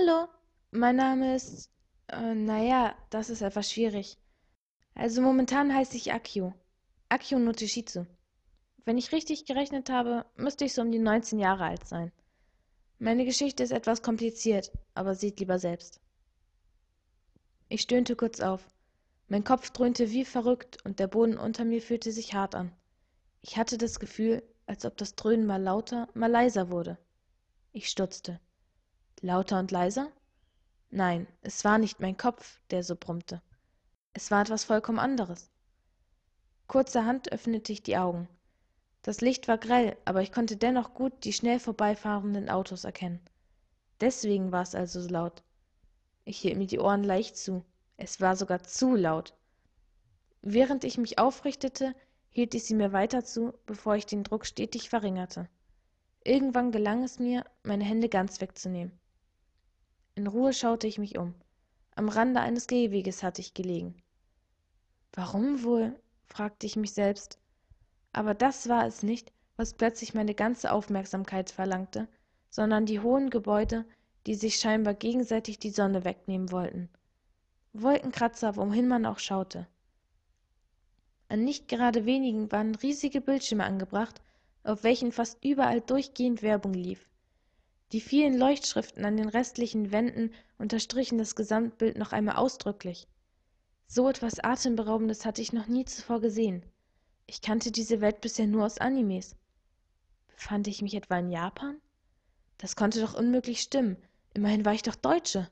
Hallo, mein Name ist. Äh, naja, das ist etwas schwierig. Also momentan heiße ich Akio. Akio Noteshizu. Wenn ich richtig gerechnet habe, müsste ich so um die 19 Jahre alt sein. Meine Geschichte ist etwas kompliziert, aber seht lieber selbst. Ich stöhnte kurz auf. Mein Kopf dröhnte wie verrückt und der Boden unter mir fühlte sich hart an. Ich hatte das Gefühl, als ob das Dröhnen mal lauter, mal leiser wurde. Ich stutzte. Lauter und leiser? Nein, es war nicht mein Kopf, der so brummte. Es war etwas vollkommen anderes. Kurzerhand öffnete ich die Augen. Das Licht war grell, aber ich konnte dennoch gut die schnell vorbeifahrenden Autos erkennen. Deswegen war es also so laut. Ich hielt mir die Ohren leicht zu. Es war sogar zu laut. Während ich mich aufrichtete, hielt ich sie mir weiter zu, bevor ich den Druck stetig verringerte. Irgendwann gelang es mir, meine Hände ganz wegzunehmen. In Ruhe schaute ich mich um. Am Rande eines Gehweges hatte ich gelegen. Warum wohl? fragte ich mich selbst. Aber das war es nicht, was plötzlich meine ganze Aufmerksamkeit verlangte, sondern die hohen Gebäude, die sich scheinbar gegenseitig die Sonne wegnehmen wollten. Wolkenkratzer, wohin man auch schaute. An nicht gerade wenigen waren riesige Bildschirme angebracht, auf welchen fast überall durchgehend Werbung lief. Die vielen Leuchtschriften an den restlichen Wänden unterstrichen das Gesamtbild noch einmal ausdrücklich. So etwas Atemberaubendes hatte ich noch nie zuvor gesehen. Ich kannte diese Welt bisher nur aus Animes. Befand ich mich etwa in Japan? Das konnte doch unmöglich stimmen. Immerhin war ich doch Deutsche.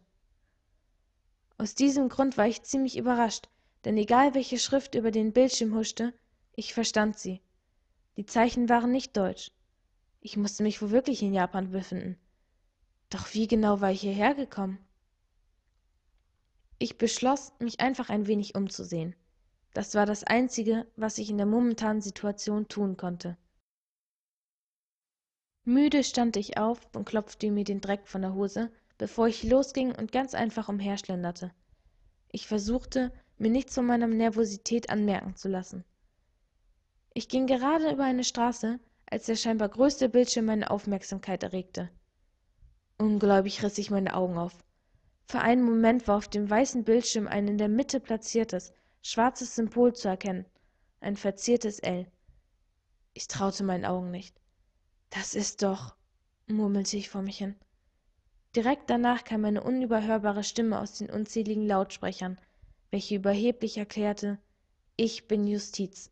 Aus diesem Grund war ich ziemlich überrascht, denn egal welche Schrift über den Bildschirm huschte, ich verstand sie. Die Zeichen waren nicht deutsch. Ich musste mich wohl wirklich in Japan befinden. Doch wie genau war ich hierher gekommen? Ich beschloss, mich einfach ein wenig umzusehen. Das war das Einzige, was ich in der momentanen Situation tun konnte. Müde stand ich auf und klopfte mir den Dreck von der Hose, bevor ich losging und ganz einfach umherschlenderte. Ich versuchte, mir nichts von meiner Nervosität anmerken zu lassen. Ich ging gerade über eine Straße, als der scheinbar größte Bildschirm meine Aufmerksamkeit erregte. Ungläubig riss ich meine Augen auf. Für einen Moment war auf dem weißen Bildschirm ein in der Mitte platziertes, schwarzes Symbol zu erkennen, ein verziertes L. Ich traute meinen Augen nicht. Das ist doch, murmelte ich vor mich hin. Direkt danach kam eine unüberhörbare Stimme aus den unzähligen Lautsprechern, welche überheblich erklärte, ich bin Justiz.